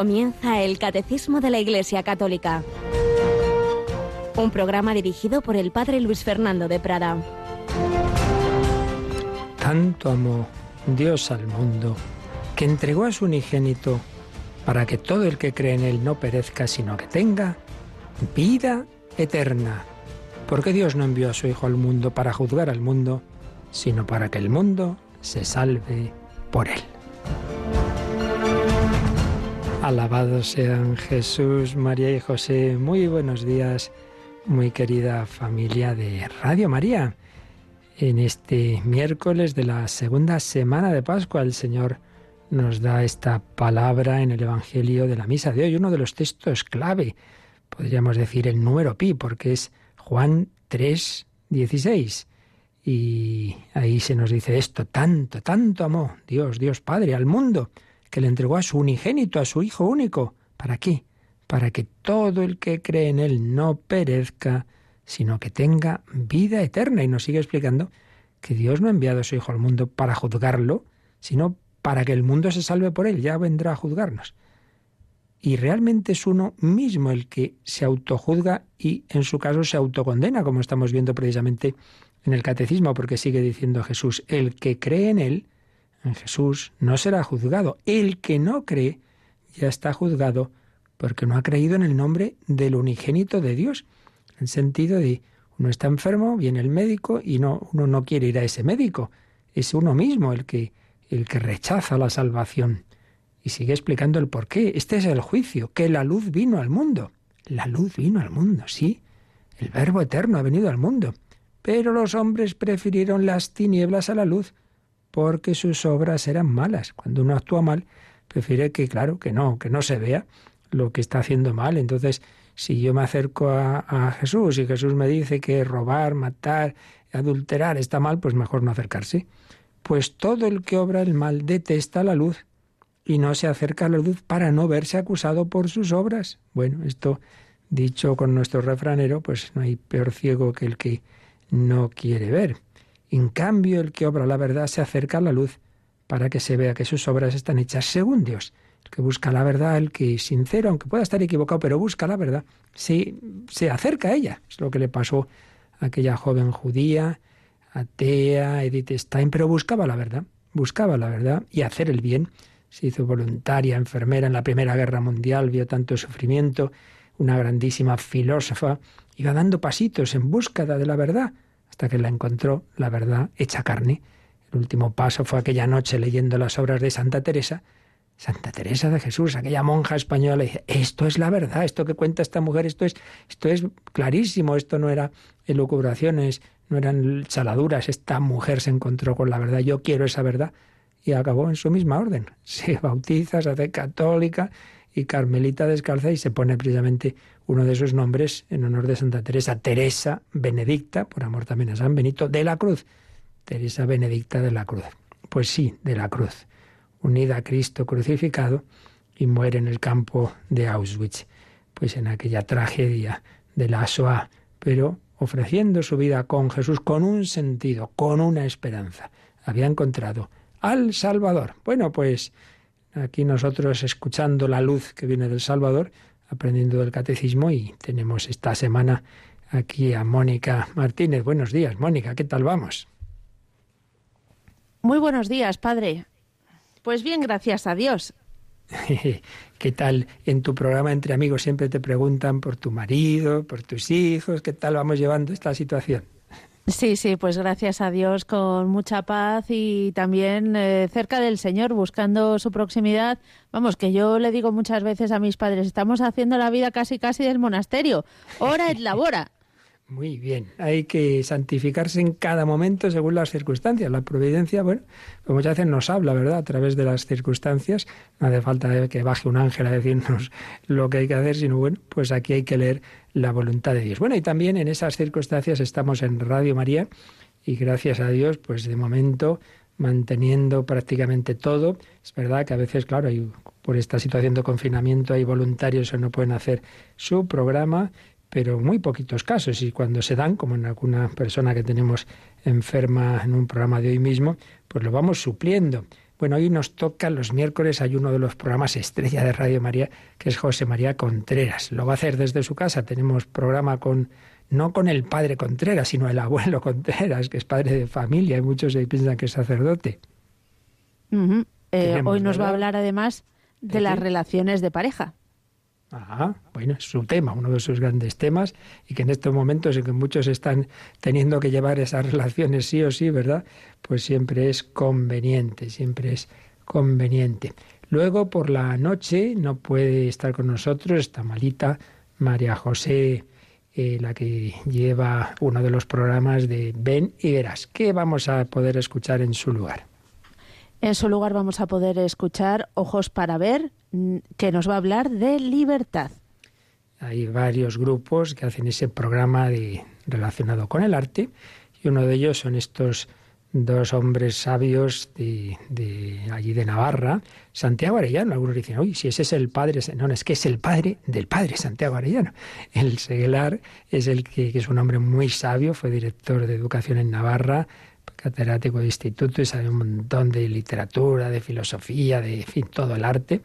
Comienza el Catecismo de la Iglesia Católica. Un programa dirigido por el Padre Luis Fernando de Prada. Tanto amó Dios al mundo que entregó a su unigénito para que todo el que cree en Él no perezca, sino que tenga vida eterna. Porque Dios no envió a su Hijo al mundo para juzgar al mundo, sino para que el mundo se salve por Él. Alabados sean Jesús, María y José. Muy buenos días, muy querida familia de Radio María. En este miércoles de la segunda semana de Pascua, el Señor nos da esta palabra en el Evangelio de la Misa de hoy, uno de los textos clave, podríamos decir el número pi, porque es Juan 3, 16. Y ahí se nos dice esto, tanto, tanto amó Dios, Dios Padre, al mundo que le entregó a su unigénito, a su Hijo único. ¿Para qué? Para que todo el que cree en Él no perezca, sino que tenga vida eterna. Y nos sigue explicando que Dios no ha enviado a su Hijo al mundo para juzgarlo, sino para que el mundo se salve por Él. Ya vendrá a juzgarnos. Y realmente es uno mismo el que se autojuzga y en su caso se autocondena, como estamos viendo precisamente en el catecismo, porque sigue diciendo Jesús, el que cree en Él, en Jesús no será juzgado. El que no cree ya está juzgado porque no ha creído en el nombre del unigénito de Dios. En sentido de uno está enfermo, viene el médico y no, uno no quiere ir a ese médico. Es uno mismo el que, el que rechaza la salvación. Y sigue explicando el por qué. Este es el juicio, que la luz vino al mundo. La luz vino al mundo, sí. El Verbo eterno ha venido al mundo. Pero los hombres prefirieron las tinieblas a la luz porque sus obras eran malas. Cuando uno actúa mal, prefiere que, claro, que no, que no se vea lo que está haciendo mal. Entonces, si yo me acerco a, Jesús y Jesús me dice que robar, matar, adulterar está mal, pues mejor no acercarse. Pues todo el que obra el mal detesta la luz y no se acerca a la luz para no verse acusado por sus obras. Bueno, esto dicho con nuestro refranero, pues no hay peor ciego que el que no quiere ver. En cambio, el que obra la verdad se acerca a la luz para que se vea que sus obras están hechas según Dios. El que busca la verdad, el que es sincero, aunque pueda estar equivocado, pero busca la verdad, se, se acerca a ella. Es lo que le pasó a aquella joven judía, atea, Edith Stein, pero buscaba la verdad, buscaba la verdad y hacer el bien. Se hizo voluntaria, enfermera en la Primera Guerra Mundial, vio tanto sufrimiento, una grandísima filósofa, iba dando pasitos en búsqueda de la verdad hasta que la encontró la verdad hecha carne. El último paso fue aquella noche leyendo las obras de Santa Teresa. Santa Teresa de Jesús, aquella monja española, dice, esto es la verdad, esto que cuenta esta mujer, esto es, esto es clarísimo, esto no era elucubraciones, no eran chaladuras, esta mujer se encontró con la verdad, yo quiero esa verdad, y acabó en su misma orden. Se bautiza, se hace católica y carmelita descalza y se pone precisamente uno de sus nombres en honor de Santa Teresa, Teresa Benedicta, por amor también a San Benito, de la Cruz. Teresa Benedicta de la Cruz. Pues sí, de la Cruz, unida a Cristo crucificado y muere en el campo de Auschwitz, pues en aquella tragedia de la Shoah, pero ofreciendo su vida con Jesús con un sentido, con una esperanza. Había encontrado al Salvador. Bueno, pues aquí nosotros escuchando la luz que viene del Salvador, aprendiendo del catecismo y tenemos esta semana aquí a Mónica Martínez. Buenos días, Mónica, ¿qué tal vamos? Muy buenos días, padre. Pues bien, gracias a Dios. ¿Qué tal en tu programa entre amigos siempre te preguntan por tu marido, por tus hijos? ¿Qué tal vamos llevando esta situación? Sí, sí, pues gracias a Dios con mucha paz y también eh, cerca del Señor, buscando su proximidad. Vamos, que yo le digo muchas veces a mis padres, estamos haciendo la vida casi casi del monasterio. Hora et labora. Muy bien, hay que santificarse en cada momento según las circunstancias. La providencia, bueno, como muchas veces nos habla, ¿verdad? A través de las circunstancias. No hace falta que baje un ángel a decirnos lo que hay que hacer, sino bueno, pues aquí hay que leer la voluntad de Dios. Bueno, y también en esas circunstancias estamos en Radio María y gracias a Dios, pues de momento manteniendo prácticamente todo. Es verdad que a veces, claro, hay, por esta situación de confinamiento hay voluntarios que no pueden hacer su programa pero muy poquitos casos y cuando se dan, como en alguna persona que tenemos enferma en un programa de hoy mismo, pues lo vamos supliendo. Bueno, hoy nos toca los miércoles, hay uno de los programas estrella de Radio María, que es José María Contreras. Lo va a hacer desde su casa. Tenemos programa con, no con el padre Contreras, sino el abuelo Contreras, que es padre de familia, y muchos se piensan que es sacerdote. Eh, hoy nos va a hablar además de las relaciones de pareja. Ah, bueno, es su tema, uno de sus grandes temas, y que en estos momentos en que muchos están teniendo que llevar esas relaciones sí o sí, ¿verdad? Pues siempre es conveniente, siempre es conveniente. Luego, por la noche, no puede estar con nosotros, está malita María José, eh, la que lleva uno de los programas de Ven y Verás. ¿Qué vamos a poder escuchar en su lugar? En su lugar vamos a poder escuchar Ojos para Ver, que nos va a hablar de libertad. Hay varios grupos que hacen ese programa relacionado con el arte y uno de ellos son estos dos hombres sabios de, allí de Navarra, Santiago Arellano. Algunos dicen, uy, si ese es el padre, no, es que es el padre del padre Santiago Arellano. El Seguelar es el que, es un hombre muy sabio, fue director de educación en Navarra, catedrático de instituto y sabe un montón de literatura, de filosofía, de todo el arte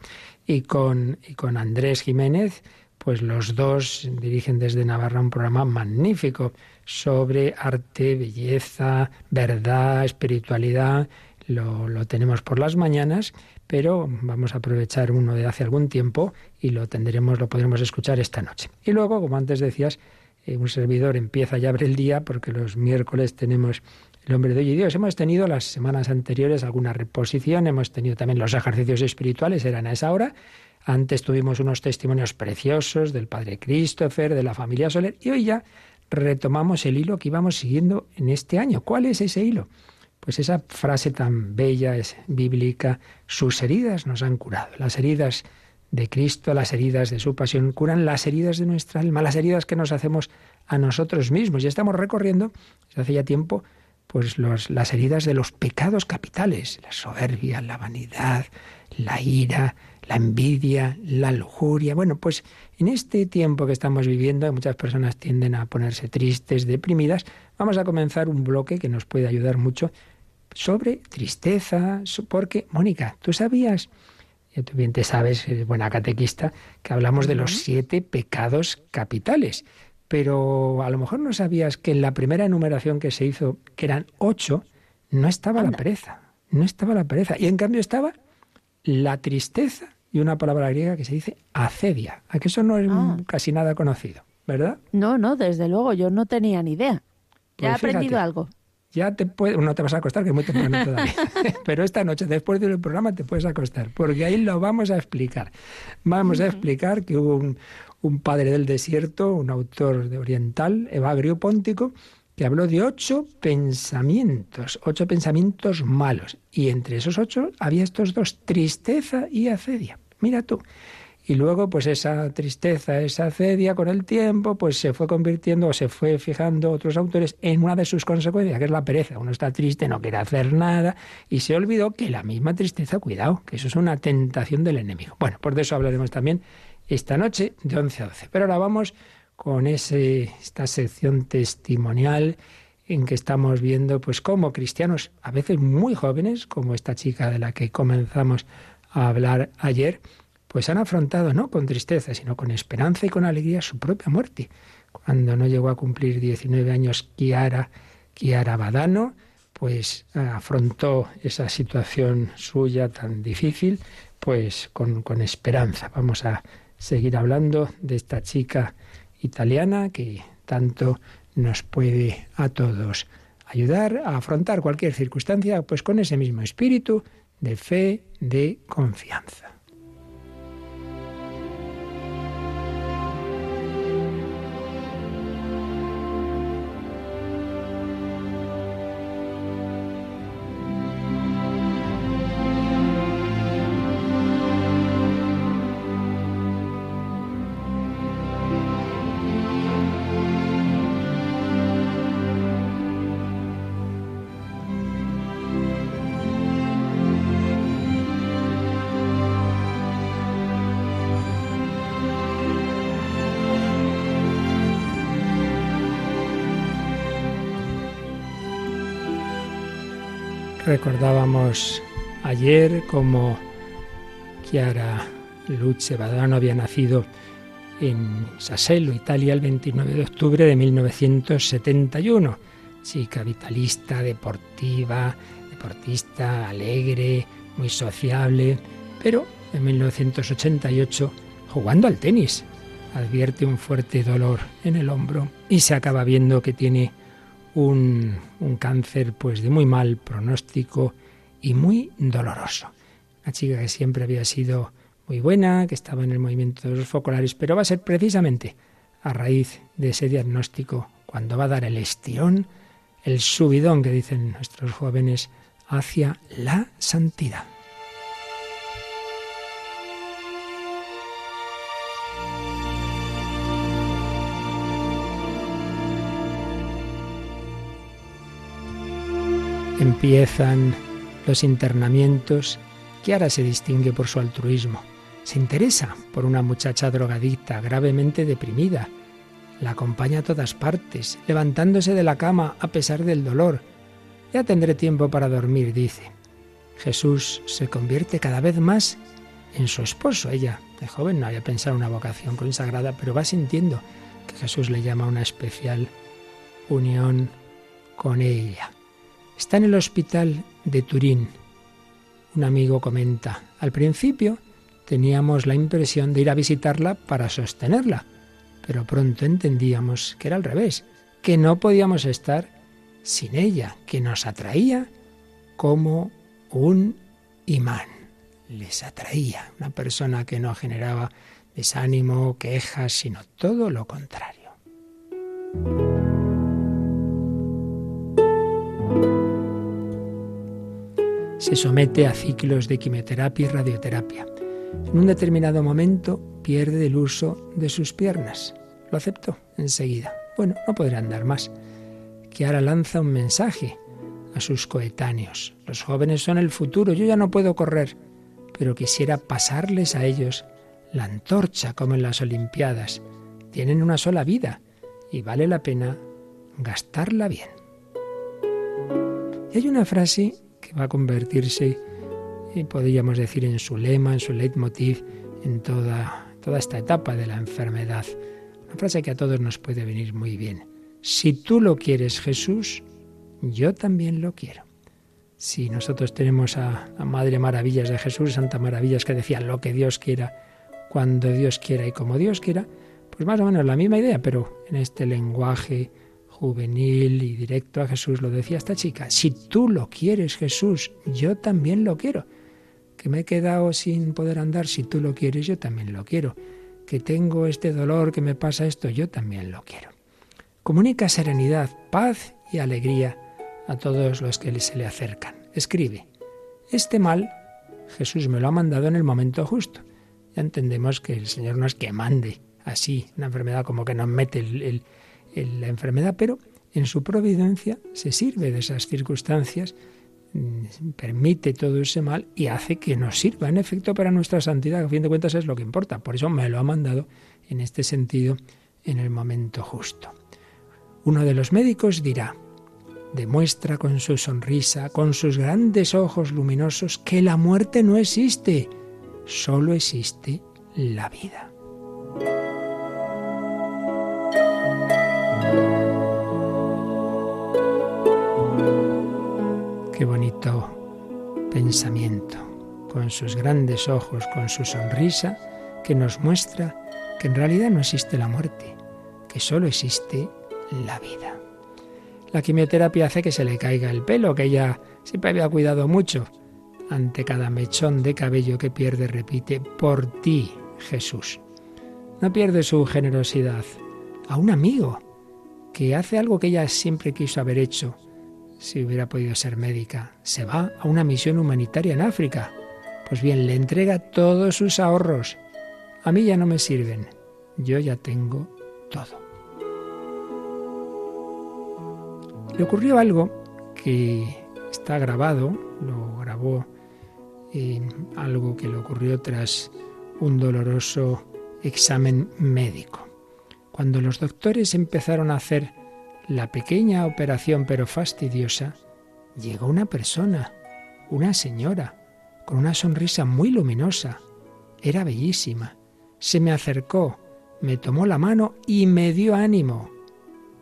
y con, y con Andrés Jiménez, pues los dos dirigen desde Navarra un programa magnífico sobre arte, belleza, verdad, espiritualidad. Lo, lo, tenemos por las mañanas, pero vamos a aprovechar uno de hace algún tiempo y lo tendremos, lo podremos escuchar esta noche. Y luego, como antes decías, eh, un servidor empieza ya abre el día porque los miércoles tenemos el hombre de hoy y Dios. Hemos tenido las semanas anteriores alguna reposición, hemos tenido también los ejercicios espirituales, eran a esa hora. Antes tuvimos unos testimonios preciosos del padre Christopher, de la familia Soler, y hoy ya retomamos el hilo que íbamos siguiendo en este año. ¿Cuál es ese hilo? Pues esa frase tan bella, es bíblica, sus heridas nos han curado. Las heridas de Cristo, las heridas de su pasión, curan las heridas de nuestra alma, las heridas que nos hacemos a nosotros mismos. Y estamos recorriendo, desde hace ya tiempo, pues las heridas de los pecados capitales, la soberbia, la vanidad, la ira, la envidia, la lujuria. Bueno, pues en este tiempo que estamos viviendo, muchas personas tienden a ponerse tristes, deprimidas, vamos a comenzar un bloque que nos puede ayudar mucho sobre tristeza, porque, Mónica, ¿tú sabías? Tú bien te sabes, buena catequista, que hablamos de los siete pecados capitales pero a lo mejor no sabías que en la primera enumeración que se hizo, que eran ocho, no estaba la pereza, no estaba la pereza, y en cambio estaba la tristeza y una palabra griega que se dice acedia, a que eso no es ah. casi nada conocido, ¿verdad? No, no, desde luego, yo no tenía ni idea. Ya he pues aprendido algo. Ya te puedes, no te vas a acostar, que es muy temprano todavía. Pero esta noche, después del programa, te puedes acostar, porque ahí lo vamos a explicar. Vamos a explicar que hubo un, un padre del desierto, un autor de oriental, Evagrio Póntico, que habló de ocho pensamientos, ocho pensamientos malos. Y entre esos ocho había estos dos, tristeza y acedia. Mira tú. Y luego, pues esa tristeza, esa acedia con el tiempo, pues se fue convirtiendo o se fue fijando otros autores en una de sus consecuencias, que es la pereza. Uno está triste, no quiere hacer nada, y se olvidó que la misma tristeza, cuidado, que eso es una tentación del enemigo. Bueno, por eso hablaremos también esta noche de 11 a 12. Pero ahora vamos con ese, esta sección testimonial en que estamos viendo pues cómo cristianos, a veces muy jóvenes, como esta chica de la que comenzamos a hablar ayer, pues han afrontado no con tristeza, sino con esperanza y con alegría su propia muerte. Cuando no llegó a cumplir 19 años Kiara, Kiara Badano, pues afrontó esa situación suya tan difícil, pues con, con esperanza. Vamos a seguir hablando de esta chica italiana que tanto nos puede a todos ayudar a afrontar cualquier circunstancia pues con ese mismo espíritu de fe, de confianza. Recordábamos ayer como Chiara Luce Badano había nacido en Sassello, Italia, el 29 de octubre de 1971. Chica vitalista, deportiva, deportista, alegre, muy sociable, pero en 1988, jugando al tenis, advierte un fuerte dolor en el hombro y se acaba viendo que tiene un, un cáncer pues de muy mal pronóstico y muy doloroso. Una chica que siempre había sido muy buena, que estaba en el movimiento de los focolares, pero va a ser precisamente a raíz de ese diagnóstico cuando va a dar el estirón, el subidón que dicen nuestros jóvenes hacia la santidad. Empiezan los internamientos, ahora se distingue por su altruismo se interesa por una muchacha drogadicta, gravemente deprimida. La acompaña a todas partes, levantándose de la cama a pesar del dolor. Ya tendré tiempo para dormir, dice. Jesús se convierte cada vez más en su esposo. Ella, de joven, no había pensado en una vocación consagrada, pero va sintiendo que Jesús le llama a una especial unión con ella. Está en el hospital de Turín. Un amigo comenta, al principio teníamos la impresión de ir a visitarla para sostenerla, pero pronto entendíamos que era al revés, que no podíamos estar sin ella, que nos atraía como un imán. Les atraía, una persona que no generaba desánimo, quejas, sino todo lo contrario. Se somete a ciclos de quimioterapia y radioterapia. En un determinado momento pierde el uso de sus piernas. Lo aceptó enseguida. Bueno, no podrá andar más. ahora lanza un mensaje a sus coetáneos. Los jóvenes son el futuro, yo ya no puedo correr, pero quisiera pasarles a ellos la antorcha como en las Olimpiadas. Tienen una sola vida y vale la pena gastarla bien. Y hay una frase va a convertirse podríamos decir en su lema, en su leitmotiv, en toda, toda esta etapa de la enfermedad. Una frase que a todos nos puede venir muy bien. Si tú lo quieres, Jesús, yo también lo quiero. Si nosotros tenemos a la Madre Maravillas de Jesús, Santa Maravillas, que decía lo que Dios quiera, cuando Dios quiera y como Dios quiera, pues más o menos la misma idea, pero en este lenguaje juvenil y directo a Jesús lo decía esta chica. Si tú lo quieres, Jesús, yo también lo quiero que me he quedado sin poder andar, si tú lo quieres, yo también lo quiero. Que tengo este dolor, que me pasa esto, yo también lo quiero. Comunica serenidad, paz y alegría a todos los que se le acercan. Escribe, este mal Jesús me lo ha mandado en el momento justo. Ya entendemos que el Señor no es que mande así una enfermedad como que nos mete la enfermedad, pero en su providencia se sirve de esas circunstancias Mm, permite todo ese mal y hace que nos sirva en efecto para nuestra santidad, a fin de cuentas es lo que importa. Por eso me lo ha mandado en este sentido en el momento justo. Uno de los médicos dirá, demuestra con su sonrisa, con sus grandes ojos luminosos, que la muerte no existe, solo existe la vida. Qué bonito pensamiento, con sus grandes ojos, con su sonrisa, que nos muestra que en realidad no existe la muerte, que solo existe la vida. La quimioterapia hace que se le caiga el pelo, que ella siempre había cuidado mucho. Ante cada mechón de cabello que pierde, repite, por ti, Jesús. No pierde su generosidad a un amigo que hace algo que ella siempre quiso haber hecho, si hubiera podido ser médica, se va a una misión humanitaria en África. Pues bien, le entrega todos sus ahorros. A mí ya no me sirven. Yo ya tengo todo. Le ocurrió algo que está grabado, lo grabó en algo que le ocurrió tras un doloroso examen médico. Cuando los doctores empezaron a hacer la pequeña operación pero fastidiosa, llegó una persona, una señora, con una sonrisa muy luminosa. Era bellísima. Se me acercó, me tomó la mano y me dio ánimo.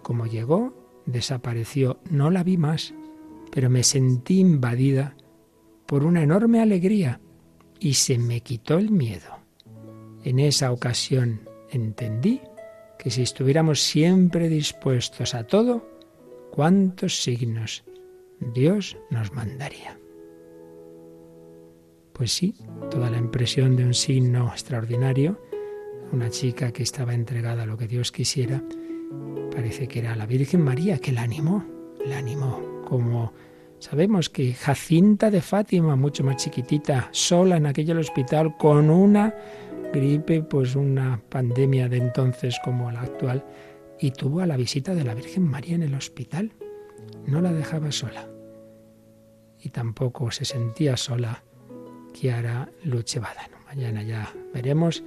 Como llegó, desapareció. No la vi más, pero me sentí invadida por una enorme alegría y se me quitó el miedo. En esa ocasión entendí que si estuviéramos siempre dispuestos a todo, cuántos signos Dios nos mandaría. Pues sí, toda la impresión de un signo extraordinario, una chica que estaba entregada a lo que Dios quisiera, parece que era la Virgen María que la animó, la animó, como sabemos que Jacinta de Fátima, mucho más chiquitita, sola en aquel hospital, con una gripe, pues una pandemia de entonces como la actual, y tuvo a la visita de la Virgen María en el hospital. No la dejaba sola. Y tampoco se sentía sola Chiara Luchevadano. Mañana ya veremos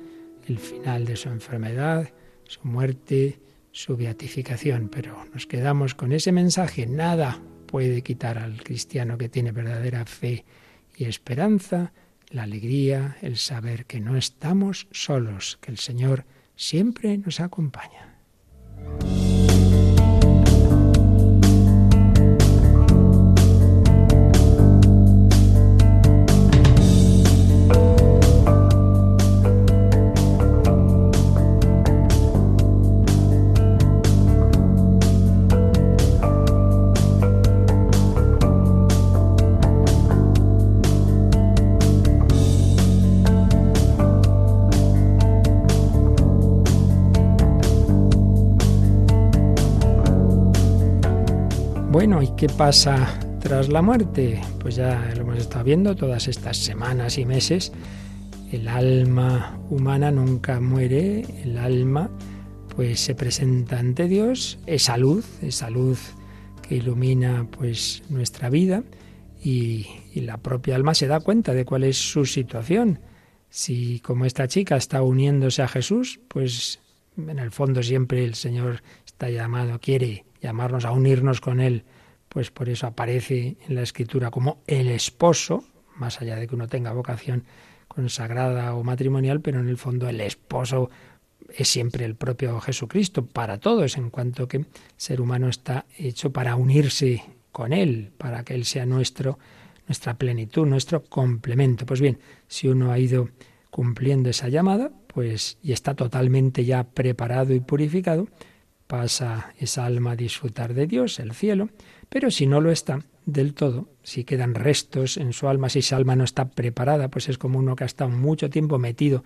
el final de su enfermedad, su muerte, su beatificación, pero nos quedamos con ese mensaje. Nada puede quitar al cristiano que tiene verdadera fe y esperanza la alegría, el saber que no estamos solos, que el Señor siempre nos acompaña. Qué pasa tras la muerte? Pues ya lo hemos estado viendo todas estas semanas y meses. El alma humana nunca muere, el alma pues se presenta ante Dios, esa luz, esa luz que ilumina pues nuestra vida y, y la propia alma se da cuenta de cuál es su situación. Si como esta chica está uniéndose a Jesús, pues en el fondo siempre el Señor está llamado, quiere llamarnos a unirnos con Él, pues por eso aparece en la escritura como el esposo, más allá de que uno tenga vocación consagrada o matrimonial, pero en el fondo el esposo es siempre el propio Jesucristo para todos, en cuanto que el ser humano está hecho para unirse con Él, para que Él sea nuestro, nuestra plenitud, nuestro complemento. Pues bien, si uno ha ido cumpliendo esa llamada, pues y está totalmente ya preparado y purificado, pasa esa alma a disfrutar de Dios, el cielo, pero si no lo está del todo, si quedan restos en su alma, si esa alma no está preparada, pues es como uno que ha estado mucho tiempo metido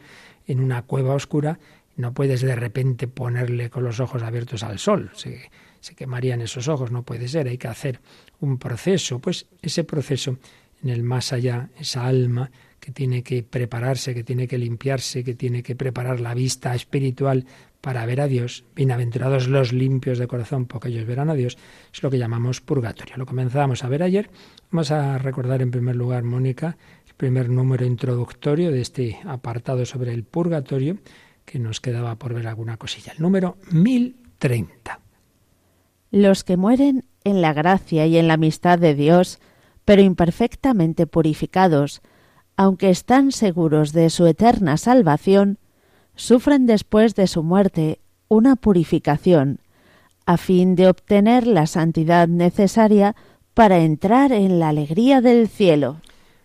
en una cueva oscura, no puedes de repente ponerle con los ojos abiertos al sol, se, se quemarían esos ojos, no puede ser, hay que hacer un proceso, pues ese proceso en el más allá, esa alma que tiene que prepararse, que tiene que limpiarse, que tiene que preparar la vista espiritual para ver a Dios, bienaventurados los limpios de corazón, porque ellos verán a Dios, es lo que llamamos purgatorio. Lo comenzamos a ver ayer. Vamos a recordar en primer lugar, Mónica, el primer número introductorio de este apartado sobre el purgatorio, que nos quedaba por ver alguna cosilla. El número 1030. Los que mueren en la gracia y en la amistad de Dios, pero imperfectamente purificados, aunque están seguros de su eterna salvación, sufren después de su muerte una purificación, a fin de obtener la santidad necesaria para entrar en la alegría del cielo.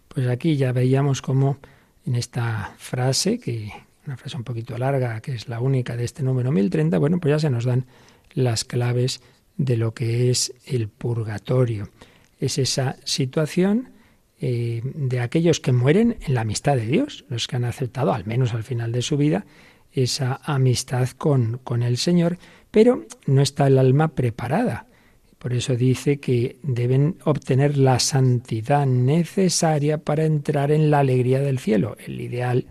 Pues aquí ya veíamos cómo en esta frase, que una frase un poquito larga, que es la única de este número 1030, bueno, pues ya se nos dan las claves de lo que es el purgatorio. Es esa situación eh, de aquellos que mueren en la amistad de Dios, los que han aceptado, al menos al final de su vida, esa amistad con, con el Señor, pero no está el alma preparada. Por eso dice que deben obtener la santidad necesaria para entrar en la alegría del cielo. El ideal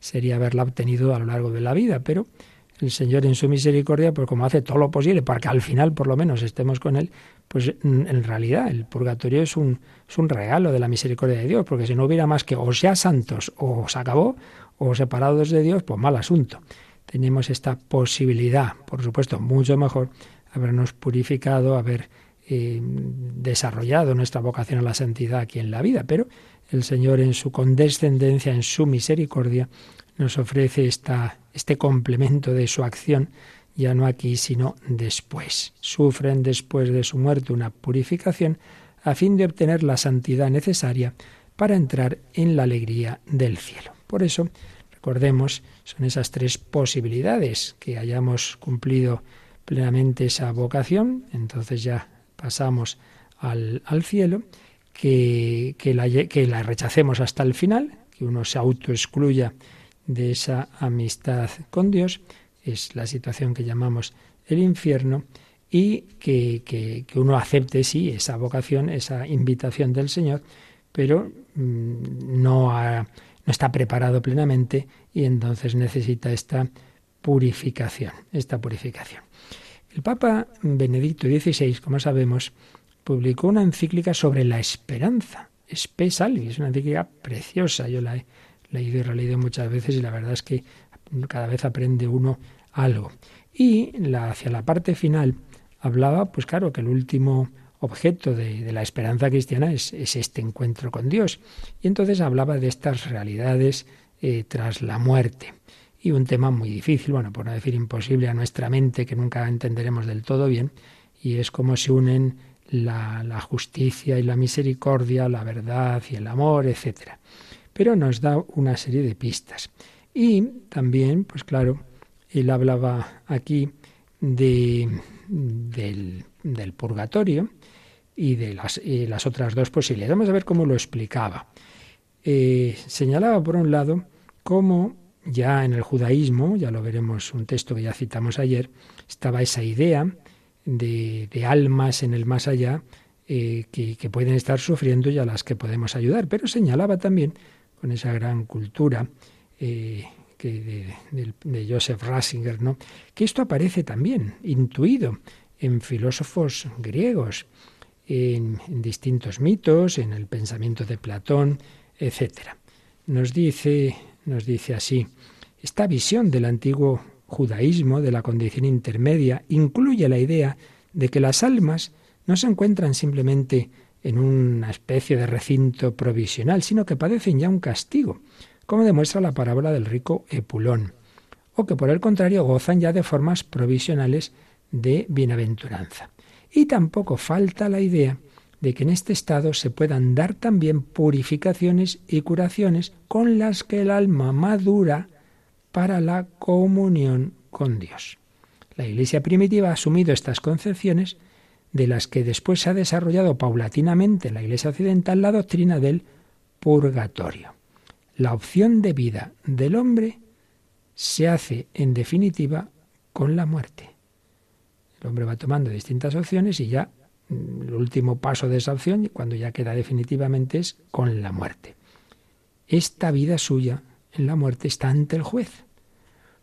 sería haberla obtenido a lo largo de la vida, pero el Señor en su misericordia, pues como hace todo lo posible para que al final por lo menos estemos con Él, pues en realidad el purgatorio es un, es un regalo de la misericordia de Dios, porque si no hubiera más que o sea santos o se acabó, o separados de Dios, pues mal asunto. Tenemos esta posibilidad, por supuesto, mucho mejor habernos purificado, haber eh, desarrollado nuestra vocación a la santidad aquí en la vida, pero el Señor en su condescendencia, en su misericordia, nos ofrece esta, este complemento de su acción, ya no aquí, sino después. Sufren después de su muerte una purificación a fin de obtener la santidad necesaria para entrar en la alegría del cielo. Por eso, recordemos, son esas tres posibilidades, que hayamos cumplido plenamente esa vocación, entonces ya pasamos al, al cielo, que, que, la, que la rechacemos hasta el final, que uno se autoexcluya de esa amistad con Dios, es la situación que llamamos el infierno, y que, que, uno acepte, sí, esa vocación, esa invitación del Señor, pero mm, no, no está preparado plenamente y entonces necesita esta purificación, esta purificación. El Papa Benedicto XVI, como sabemos, publicó una encíclica sobre la esperanza, Spe Salvi, es una encíclica preciosa, yo la he leído y releído muchas veces y la verdad es que cada vez aprende uno algo. Y la, hacia la parte final hablaba, pues claro, que el último objeto de, la esperanza cristiana es, este encuentro con Dios. Y entonces hablaba de estas realidades eh, tras la muerte. Y un tema muy difícil, bueno, por no decir imposible a nuestra mente, que nunca entenderemos del todo bien, y es cómo se unen la, la justicia y la misericordia, la verdad y el amor, etc. Pero nos da una serie de pistas. Y también, pues claro, él hablaba aquí de, del, del purgatorio y de las, las, otras dos posibilidades. Vamos a ver cómo lo explicaba. Eh, señalaba, por un lado, cómo ya en el judaísmo, ya lo veremos, un texto que ya citamos ayer, estaba esa idea de, de almas en el más allá eh, que, que, pueden estar sufriendo y a las que podemos ayudar. Pero señalaba también, con esa gran cultura eh, que de, Joseph Ratzinger, ¿no? que esto aparece también intuido en filósofos griegos, en, distintos mitos, en el pensamiento de Platón, etc. Nos dice, nos dice así, esta visión del antiguo judaísmo de la condición intermedia incluye la idea de que las almas no se encuentran simplemente en una especie de recinto provisional, sino que padecen ya un castigo, como demuestra la parábola del rico Epulón, o que por el contrario gozan ya de formas provisionales de bienaventuranza. Y tampoco falta la idea de que en este estado se puedan dar también purificaciones y curaciones con las que el alma madura para la comunión con Dios. La Iglesia primitiva ha asumido estas concepciones de las que después se ha desarrollado paulatinamente en la Iglesia occidental la doctrina del purgatorio la opción de vida del hombre se hace en definitiva con la muerte. El hombre va tomando distintas opciones y ya mm, el último paso de esa opción, cuando ya queda definitivamente, es con la muerte. Esta vida suya en la muerte está ante el juez.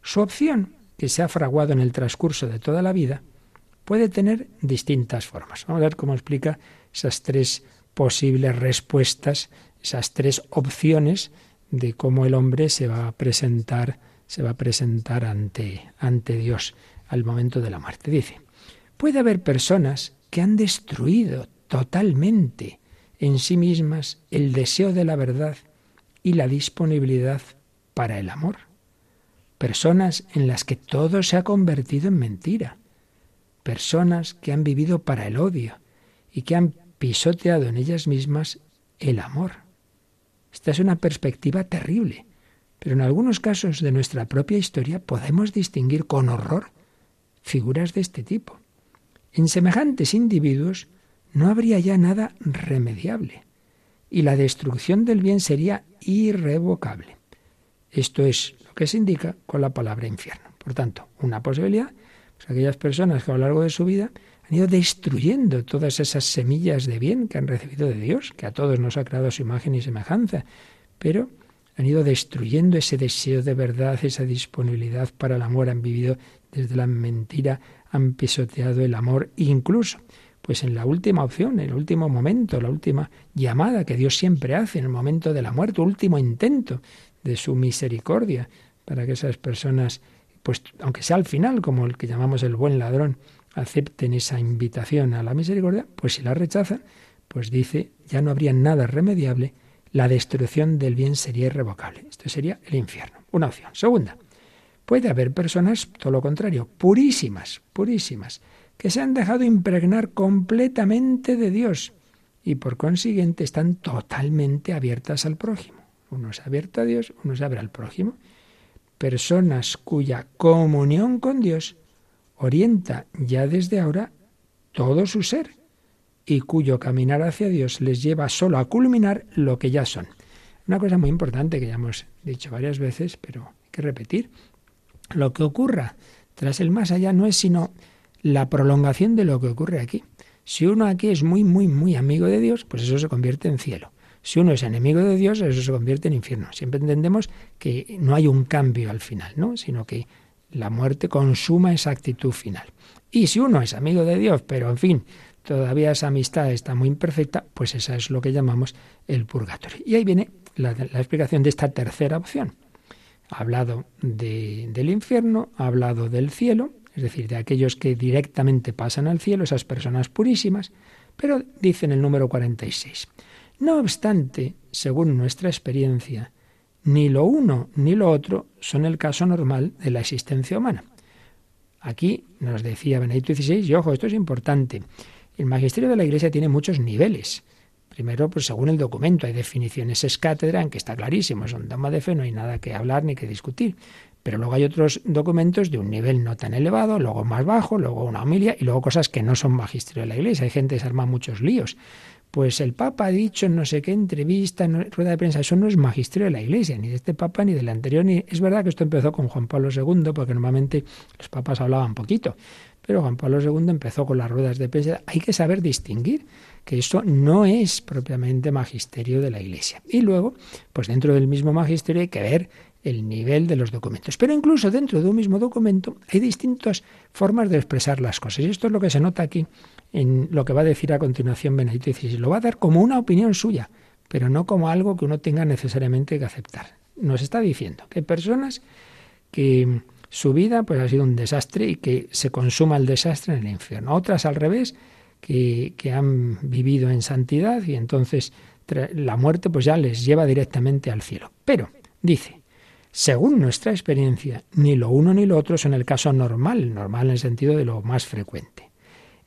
Su opción, que se ha fraguado en el transcurso de toda la vida, puede tener distintas formas. Vamos a ver cómo explica esas tres posibles respuestas, esas tres opciones de cómo el hombre se va a presentar, se va a presentar ante, ante Dios al momento de la muerte. Dice, puede haber personas que han destruido totalmente en sí mismas el deseo de la verdad y la disponibilidad para el amor. Personas en las que todo se ha convertido en mentira. Personas que han vivido para el odio y que han pisoteado en ellas mismas el amor. Esta es una perspectiva terrible, pero en algunos casos de nuestra propia historia podemos distinguir con horror figuras de este tipo. En semejantes individuos no habría ya nada remediable y la destrucción del bien sería irrevocable. Esto es lo que se indica con la palabra infierno. Por tanto, una posibilidad, pues aquellas personas que a lo largo de su vida han ido destruyendo todas esas semillas de bien que han recibido de Dios, que a todos nos ha creado su imagen y semejanza, pero han ido destruyendo ese deseo de verdad, esa disponibilidad para el amor, han vivido desde la mentira, han pisoteado el amor, incluso pues en la última opción, en el último momento, la última llamada que Dios siempre hace en el momento de la muerte, último intento de su misericordia para que esas personas, pues aunque sea al final, como el que llamamos el buen ladrón, acepten esa invitación a la misericordia, pues si la rechazan, pues dice, ya no habría nada remediable, la destrucción del bien sería irrevocable. Esto sería el infierno. Una opción. Segunda, puede haber personas, todo lo contrario, purísimas, purísimas, que se han dejado impregnar completamente de Dios y por consiguiente están totalmente abiertas al prójimo. Uno es abierto a Dios, uno se abre al prójimo. Personas cuya comunión con Dios orienta ya desde ahora todo su ser y cuyo caminar hacia Dios les lleva solo a culminar lo que ya son. Una cosa muy importante que ya hemos dicho varias veces, pero hay que repetir. Lo que ocurra tras el más allá no es sino la prolongación de lo que ocurre aquí. Si uno aquí es muy, muy, muy amigo de Dios, pues eso se convierte en cielo. Si uno es enemigo de Dios, eso se convierte en infierno. Siempre entendemos que no hay un cambio al final, ¿no? Sino que la muerte consuma esa actitud final. Y si uno es amigo de Dios, pero en fin, todavía esa amistad está muy imperfecta, pues esa es lo que llamamos el purgatorio. Y ahí viene la, explicación de esta tercera opción. Ha hablado del infierno, ha hablado del cielo, es decir, de aquellos que directamente pasan al cielo, esas personas purísimas, pero dice en el número 46, no obstante, según nuestra experiencia, ni lo uno ni lo otro son el caso normal de la existencia humana. Aquí nos decía Benedicto XVI, y ojo, esto es importante, el magisterio de la Iglesia tiene muchos niveles. Primero, pues según el documento, hay definiciones es cátedra en que está clarísimo, es un dogma de fe, no hay nada que hablar ni que discutir. Pero luego hay otros documentos de un nivel no tan elevado, luego más bajo, luego una homilia y luego cosas que no son magisterio de la Iglesia. Hay gente que se arma muchos líos. Pues el Papa ha dicho en no sé qué entrevista, en rueda de prensa, eso no es magisterio de la Iglesia, ni de este Papa ni del anterior. Ni... Es verdad que esto empezó con Juan Pablo II, porque normalmente los papas hablaban poquito. Pero Juan Pablo II empezó con las ruedas de prensa. Hay que saber distinguir que eso no es propiamente magisterio de la Iglesia. Y luego, pues dentro del mismo magisterio hay que ver el nivel de los documentos. Pero incluso dentro de un mismo documento hay distintas formas de expresar las cosas. Y esto es lo que se nota aquí en lo que va a decir a continuación Benedicto XVI. Lo va a dar como una opinión suya, pero no como algo que uno tenga necesariamente que aceptar. Nos está diciendo que personas que su vida pues ha sido un desastre y que se consuma el desastre en el infierno. Otras al revés, que, que han vivido en santidad y entonces la muerte pues ya les lleva directamente al cielo. Pero, dice, según nuestra experiencia, ni lo uno ni lo otro son el caso normal, normal en el sentido de lo más frecuente.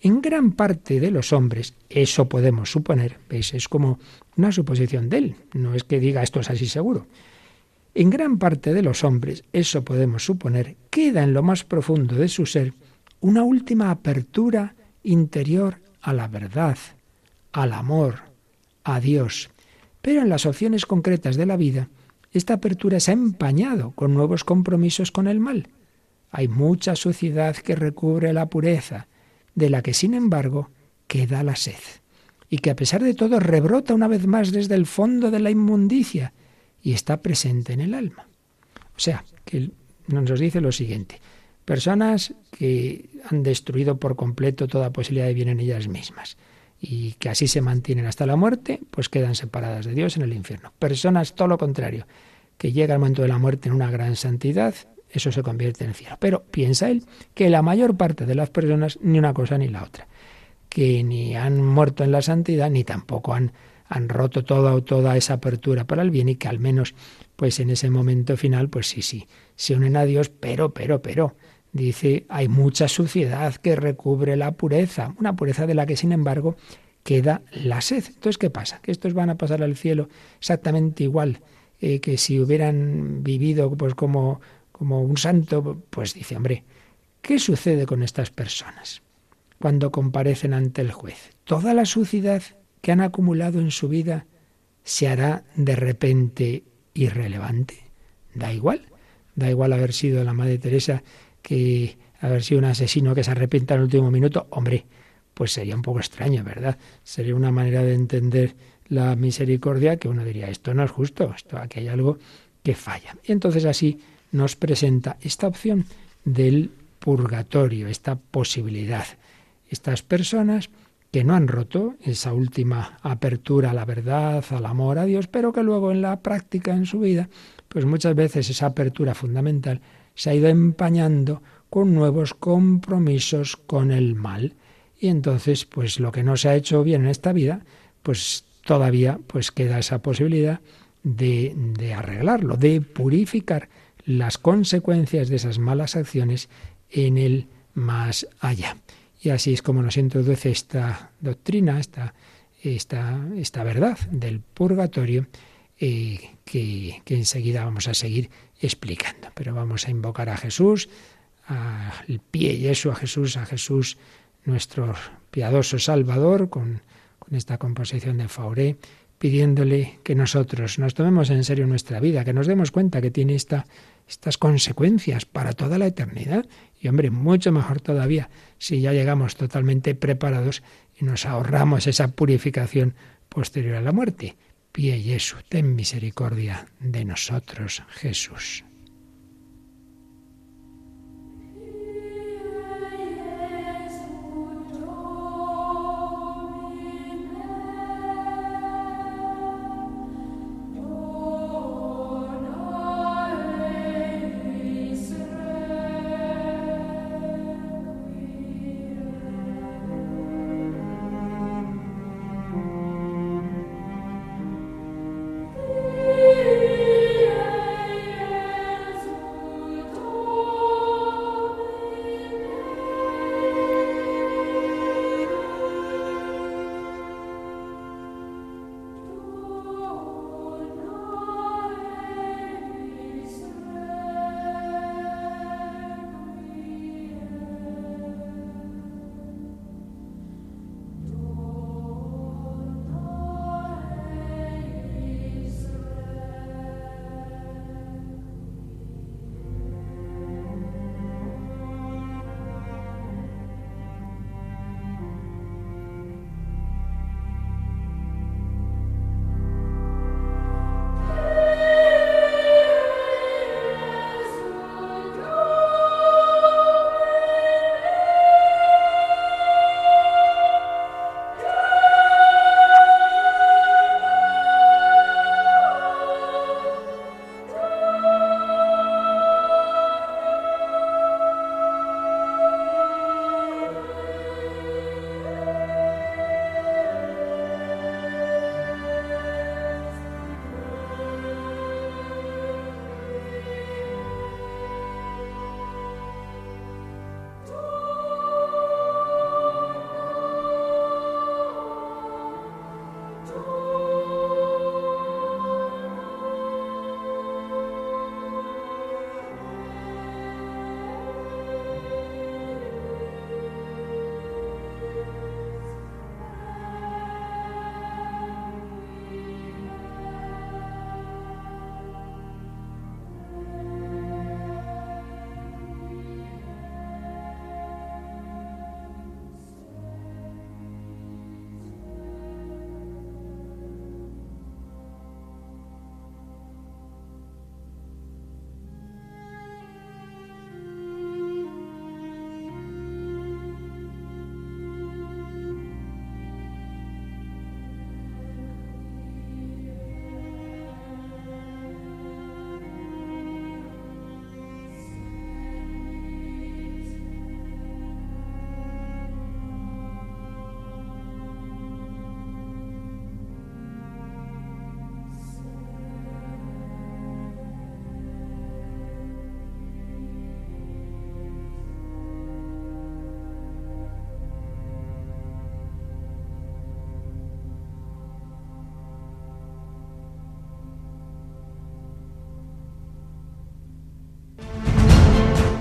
En gran parte de los hombres, eso podemos suponer, veis, es como una suposición de él, no es que diga esto es así seguro. En gran parte de los hombres, eso podemos suponer, queda en lo más profundo de su ser una última apertura interior a la verdad, al amor, a Dios. Pero en las opciones concretas de la vida, esta apertura se ha empañado con nuevos compromisos con el mal. Hay mucha suciedad que recubre la pureza, de la que sin embargo queda la sed, y que a pesar de todo rebrota una vez más desde el fondo de la inmundicia, y está presente en el alma. O sea, que nos dice lo siguiente, personas que han destruido por completo toda posibilidad de bien en ellas mismas y que así se mantienen hasta la muerte, pues quedan separadas de Dios en el infierno. Personas todo lo contrario, que llega el momento de la muerte en una gran santidad, eso se convierte en cielo. Pero piensa él que la mayor parte de las personas ni una cosa ni la otra, que ni han muerto en la santidad ni tampoco han han roto toda, toda esa apertura para el bien y que al menos pues en ese momento final pues sí, sí, se unen a Dios, pero, pero, pero, dice, hay mucha suciedad que recubre la pureza, una pureza de la que sin embargo queda la sed. Entonces, ¿qué pasa? Que estos van a pasar al cielo exactamente igual eh, que si hubieran vivido pues como, como un santo, pues dice, hombre, ¿qué sucede con estas personas cuando comparecen ante el juez? Toda la suciedad que han acumulado en su vida se hará de repente irrelevante. Da igual, da igual haber sido la Madre Teresa que haber sido un asesino que se arrepienta en el último minuto. Hombre, pues sería un poco extraño, ¿verdad? Sería una manera de entender la misericordia que uno diría, esto no es justo, esto aquí hay algo que falla. Y entonces así nos presenta esta opción del purgatorio, esta posibilidad. Estas personas que no han roto esa última apertura a la verdad, al amor a Dios, pero que luego en la práctica, en su vida, pues muchas veces esa apertura fundamental se ha ido empañando con nuevos compromisos con el mal. Y entonces, pues lo que no se ha hecho bien en esta vida, pues todavía pues queda esa posibilidad de, de arreglarlo, de purificar las consecuencias de esas malas acciones en el más allá. Y así es como nos introduce esta doctrina, esta, esta, esta verdad del purgatorio, eh, que, que, enseguida vamos a seguir explicando. Pero vamos a invocar a Jesús, al pie y eso a Jesús, a Jesús, nuestro piadoso Salvador, con, con esta composición de Fauré, pidiéndole que nosotros nos tomemos en serio nuestra vida, que nos demos cuenta que tiene esta, estas consecuencias para toda la eternidad. Y hombre, mucho mejor todavía si ya llegamos totalmente preparados y nos ahorramos esa purificación posterior a la muerte. Pie Jesús, ten misericordia de nosotros, Jesús.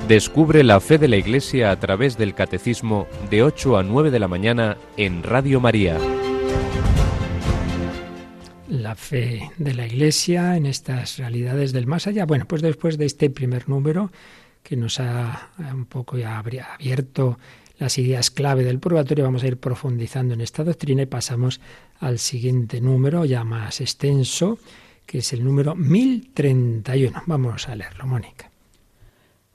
Descubre la fe de la Iglesia a través del Catecismo de 8 a 9 de la mañana en Radio María. La fe de la Iglesia en estas realidades del más allá. Bueno, pues después de este primer número que nos ha un poco ya abierto las ideas clave del purgatorio, vamos a ir profundizando en esta doctrina y pasamos al siguiente número ya más extenso, que es el número 1031. Vamos a leerlo, Mónica.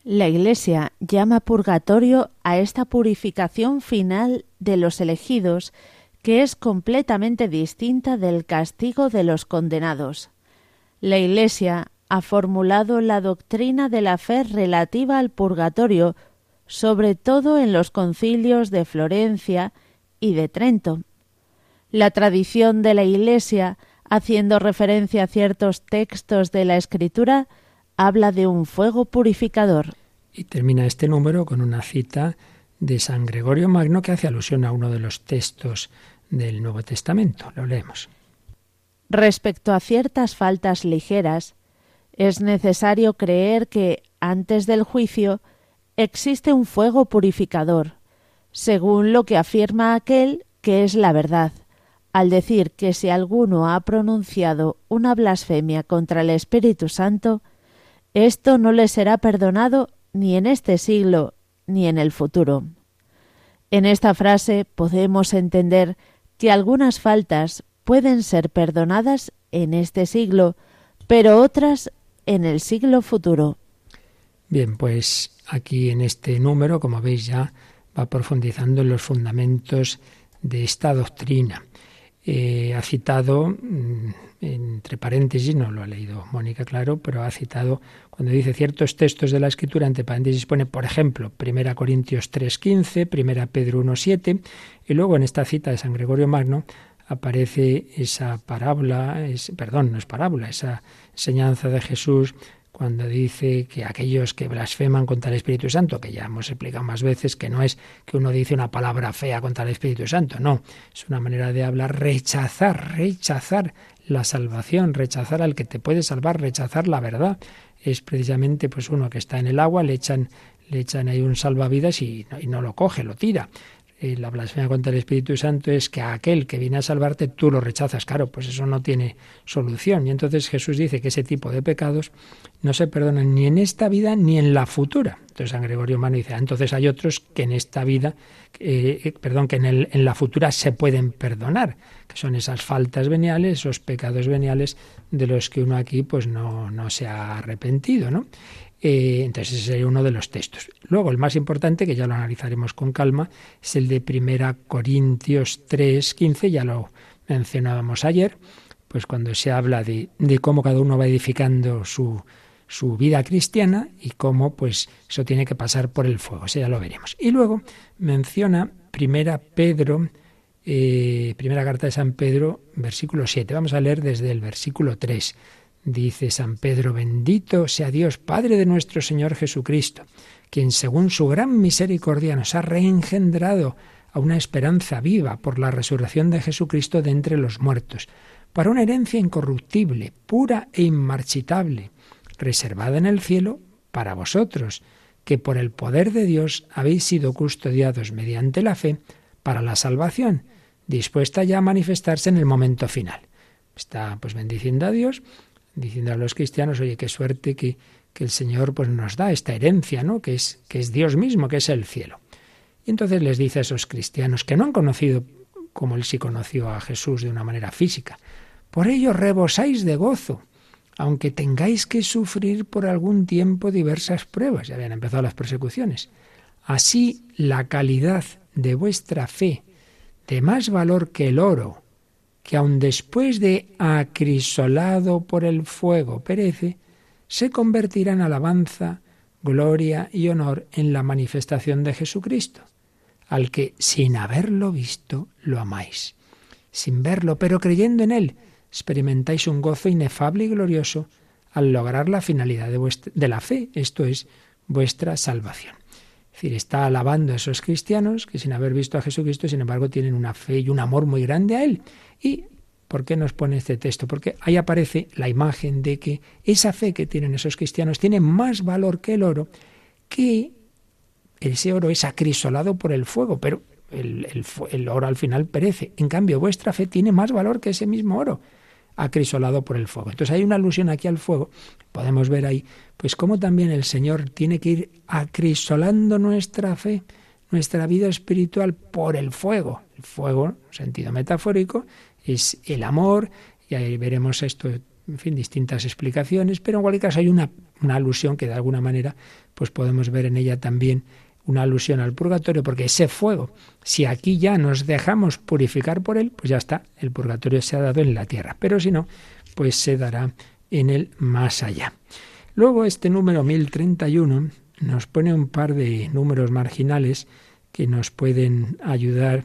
La Iglesia llama purgatorio a esta purificación final de los elegidos que es completamente distinta del castigo de los condenados. La Iglesia ha formulado la doctrina de la fe relativa al purgatorio, sobre todo en los concilios de Florencia y de Trento. La tradición de la Iglesia, haciendo referencia a ciertos textos de la Escritura, habla de un fuego purificador. Y termina este número con una cita de San Gregorio Magno que hace alusión a uno de los textos del Nuevo Testamento. Lo leemos. Respecto a ciertas faltas ligeras, es necesario creer que, antes del juicio, existe un fuego purificador, según lo que afirma aquel que es la verdad, al decir que si alguno ha pronunciado una blasfemia contra el Espíritu Santo, esto no le será perdonado ni en este siglo ni en el futuro. En esta frase podemos entender que algunas faltas pueden ser perdonadas en este siglo, pero otras en el siglo futuro. Bien, pues aquí en este número, como veis ya, va profundizando en los fundamentos de esta doctrina. Eh, ha citado, mm, entre paréntesis, no lo ha leído Mónica, claro, pero ha citado, cuando dice ciertos textos de la Escritura, entre paréntesis pone, por ejemplo, 1 Corintios 3.15, 1 Pedro 1.7, y luego en esta cita de San Gregorio Magno aparece esa parábola, es, perdón, no es parábola, esa enseñanza de Jesús cuando dice que aquellos que blasfeman contra el Espíritu Santo, que ya hemos explicado más veces que no es que uno dice una palabra fea contra el Espíritu Santo, no, es una manera de hablar, rechazar, rechazar la salvación, rechazar al que te puede salvar, rechazar la verdad. Es precisamente pues uno que está en el agua, le echan, le echan ahí un salvavidas y y no lo coge, lo tira la blasfemia contra el Espíritu Santo es que a aquel que viene a salvarte tú lo rechazas. Claro, pues eso no tiene solución. Y entonces Jesús dice que ese tipo de pecados no se perdonan ni en esta vida ni en la futura. Entonces San Gregorio Mano dice, ah, entonces hay otros que en esta vida, eh, eh, perdón, que en, el, en la futura se pueden perdonar, que son esas faltas veniales, esos pecados veniales de los que uno aquí pues no, no se ha arrepentido, ¿no? Eh, entonces ese sería uno de los textos. Luego, el más importante, que ya lo analizaremos con calma, es el de 1 Corintios 3, 15, ya lo mencionábamos ayer, pues cuando se habla de, de cómo cada uno va edificando su, su vida cristiana y cómo pues eso tiene que pasar por el fuego, eso ya lo veremos. Y luego menciona primera Pedro, eh, primera carta de San Pedro, versículo 7. Vamos a leer desde el versículo 3. Dice San Pedro, bendito sea Dios, Padre de nuestro Señor Jesucristo, quien según su gran misericordia nos ha reengendrado a una esperanza viva por la resurrección de Jesucristo de entre los muertos, para una herencia incorruptible, pura e inmarchitable, reservada en el cielo para vosotros, que por el poder de Dios habéis sido custodiados mediante la fe para la salvación, dispuesta ya a manifestarse en el momento final. Está pues bendiciendo a Dios diciendo a los cristianos, oye, qué suerte que, que el Señor pues, nos da esta herencia, ¿no? que, es, que es Dios mismo, que es el cielo. Y entonces les dice a esos cristianos que no han conocido como él sí conoció a Jesús de una manera física, por ello rebosáis de gozo, aunque tengáis que sufrir por algún tiempo diversas pruebas, ya habían empezado las persecuciones. Así la calidad de vuestra fe, de más valor que el oro, que aun después de acrisolado por el fuego perece, se convertirá en alabanza, gloria y honor en la manifestación de Jesucristo, al que sin haberlo visto lo amáis. Sin verlo, pero creyendo en él, experimentáis un gozo inefable y glorioso al lograr la finalidad de, de la fe, esto es, vuestra salvación. Es decir, está alabando a esos cristianos que sin haber visto a Jesucristo, sin embargo, tienen una fe y un amor muy grande a Él. ¿Y por qué nos pone este texto? Porque ahí aparece la imagen de que esa fe que tienen esos cristianos tiene más valor que el oro, que ese oro es acrisolado por el fuego, pero el, el oro al final perece. En cambio, vuestra fe tiene más valor que ese mismo oro acrisolado por el fuego. Entonces hay una alusión aquí al fuego. Podemos ver ahí, pues cómo también el Señor tiene que ir acrisolando nuestra fe, nuestra vida espiritual por el fuego. El fuego, en sentido metafórico, es el amor, y ahí veremos esto, en fin, distintas explicaciones, pero en cualquier caso hay una, una alusión que de alguna manera pues podemos ver en ella también una alusión al purgatorio, porque ese fuego, si aquí ya nos dejamos purificar por él, pues ya está, el purgatorio se ha dado en la tierra, pero si no, pues se dará en el más allá. Luego este número 1031 nos pone un par de números marginales que nos pueden ayudar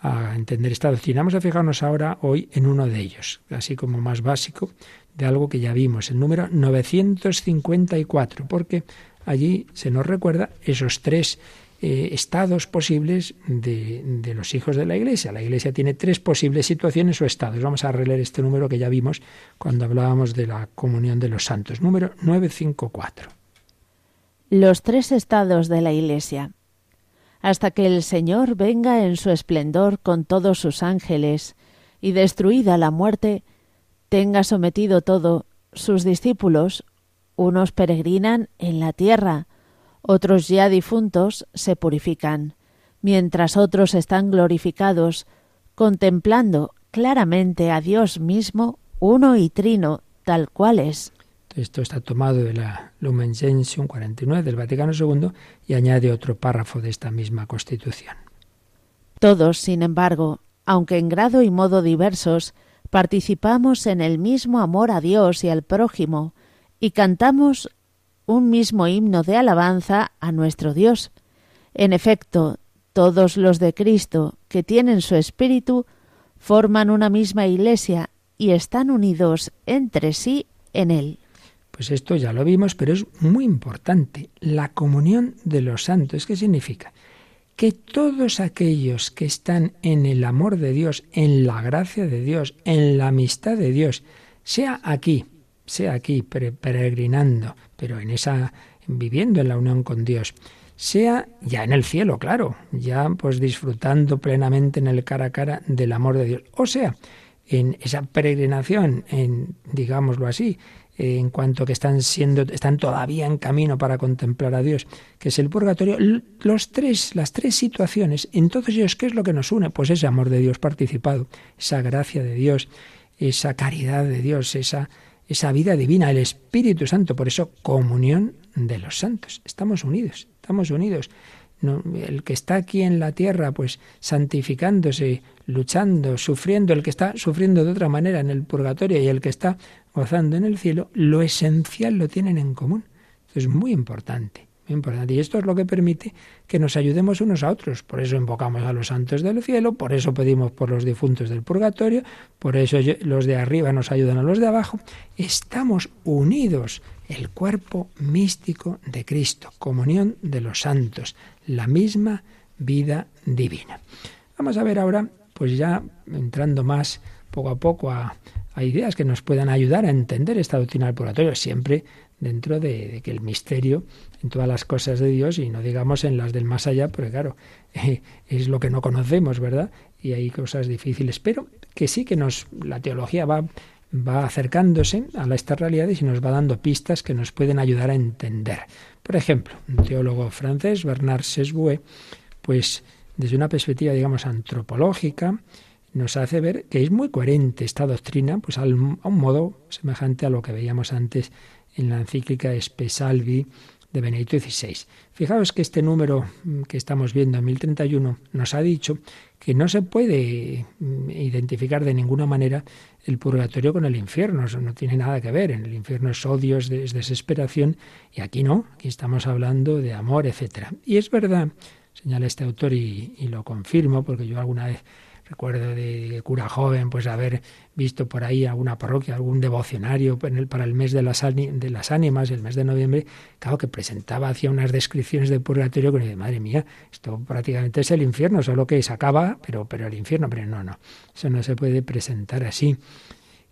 a entender esta doctrina. Vamos a fijarnos ahora hoy en uno de ellos, así como más básico de algo que ya vimos, el número 954, porque allí se nos recuerda esos tres eh, estados posibles de, de, los hijos de la Iglesia. La Iglesia tiene tres posibles situaciones o estados. Vamos a releer este número que ya vimos cuando hablábamos de la comunión de los santos. Número 954. Los tres estados de la Iglesia. Hasta que el Señor venga en su esplendor con todos sus ángeles, y destruida la muerte, tenga sometido todo, sus discípulos, unos peregrinan en la tierra, otros ya difuntos se purifican, mientras otros están glorificados, contemplando claramente a Dios mismo, uno y trino, tal cual es. Esto está tomado de la Lumen Gentium 49 del Vaticano II y añade otro párrafo de esta misma Constitución. Todos, sin embargo, aunque en grado y modo diversos, participamos en el mismo amor a Dios y al prójimo, y cantamos un mismo himno de alabanza a nuestro Dios. En efecto, todos los de Cristo que tienen su espíritu forman una misma iglesia y están unidos entre sí en él. Pues esto ya lo vimos, pero es muy importante. La comunión de los santos, ¿qué significa? Que todos aquellos que están en el amor de Dios, en la gracia de Dios, en la amistad de Dios, sea aquí, sea aquí peregrinando, pero en esa viviendo en la unión con Dios, sea ya en el cielo, claro, ya pues disfrutando plenamente en el cara a cara del amor de Dios, o sea, en esa peregrinación, en digámoslo así, en cuanto que están siendo están todavía en camino para contemplar a Dios, que es el purgatorio, los tres las tres situaciones, en todos ellos qué es lo que nos une? Pues ese amor de Dios participado, esa gracia de Dios, esa caridad de Dios, esa esa vida divina, el Espíritu Santo. Por eso, comunión de los santos. Estamos unidos, estamos unidos. el que está aquí en la tierra, pues santificándose, luchando, sufriendo, el que está sufriendo de otra manera en el purgatorio y el que está gozando en el cielo, lo esencial lo tienen en común. es muy importante. Y esto es lo que permite que nos ayudemos unos a otros. Por eso invocamos a los santos del cielo, por eso pedimos por los difuntos del purgatorio, por eso los de arriba nos ayudan a los de abajo. Estamos unidos, el cuerpo místico de Cristo, comunión de los santos, la misma vida divina. Vamos a ver ahora, pues ya entrando más poco a poco a, a ideas que nos puedan ayudar a entender esta doctrina del purgatorio, siempre dentro de, que el misterio en todas las cosas de Dios y no digamos en las del más allá, porque claro, es lo que no conocemos, ¿verdad? Y hay cosas difíciles, pero que sí que nos la teología va va acercándose a estas realidades y nos va dando pistas que nos pueden ayudar a entender. Por ejemplo, un teólogo francés, Bernard Sesbue, pues desde una perspectiva, digamos, antropológica, nos hace ver que es muy coherente esta doctrina, pues a un modo semejante a lo que veíamos antes en la encíclica Espesalvi de Benedicto XVI. Fijaos que este número mm, que estamos viendo en 1031 nos ha dicho que no se puede mm, identificar de ninguna manera el purgatorio con el infierno, eso no tiene nada que ver. En el infierno es odio, es, desesperación, y aquí no, aquí estamos hablando de amor, etc. Y es verdad, señala este autor, y lo confirmo, porque yo alguna vez Recuerdo de cura joven, pues haber visto por ahí alguna parroquia, algún devocionario para el mes de las, de las ánimas, el mes de noviembre, claro que presentaba, hacía unas descripciones de purgatorio que madre mía, esto prácticamente es el infierno, solo que se acaba, pero, pero el infierno, pero no, no, eso no se puede presentar así.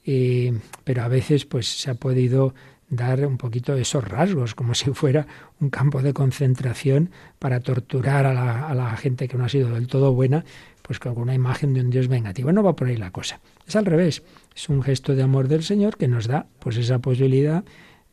Eh, pero a veces pues se ha podido dar un poquito de esos rasgos, como si fuera un campo de concentración para torturar a la, a la gente que no ha sido del todo buena, pues con una imagen de un Dios vengativo. No va por ahí la cosa. Es al revés. Es un gesto de amor del Señor que nos da pues esa posibilidad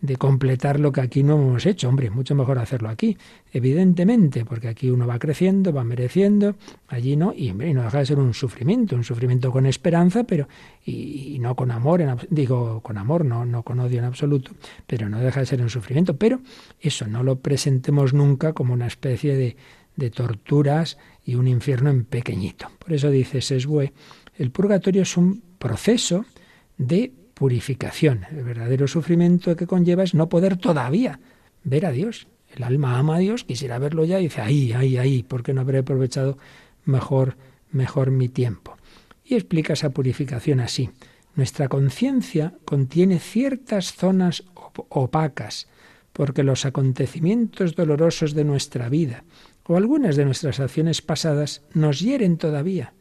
de completar lo que aquí no hemos hecho. Hombre, mucho mejor hacerlo aquí, evidentemente, porque aquí uno va creciendo, va mereciendo, allí no, y, hombre, no deja de ser un sufrimiento, un sufrimiento con esperanza, pero y, no con amor, digo con amor, no, no con odio en absoluto, pero no deja de ser un sufrimiento. Pero eso no lo presentemos nunca como una especie de, de torturas y un infierno en pequeñito. Por eso dice Sesbue, el purgatorio es un proceso de purificación. El verdadero sufrimiento que conlleva es no poder todavía ver a Dios. El alma ama a Dios, quisiera verlo ya y dice, ahí, ahí, ahí, ¿por qué no habré aprovechado mejor mejor mi tiempo. Y explica esa purificación así. Nuestra conciencia contiene ciertas zonas opacas, porque los acontecimientos dolorosos de nuestra vida o algunas de nuestras acciones pasadas nos hieren todavía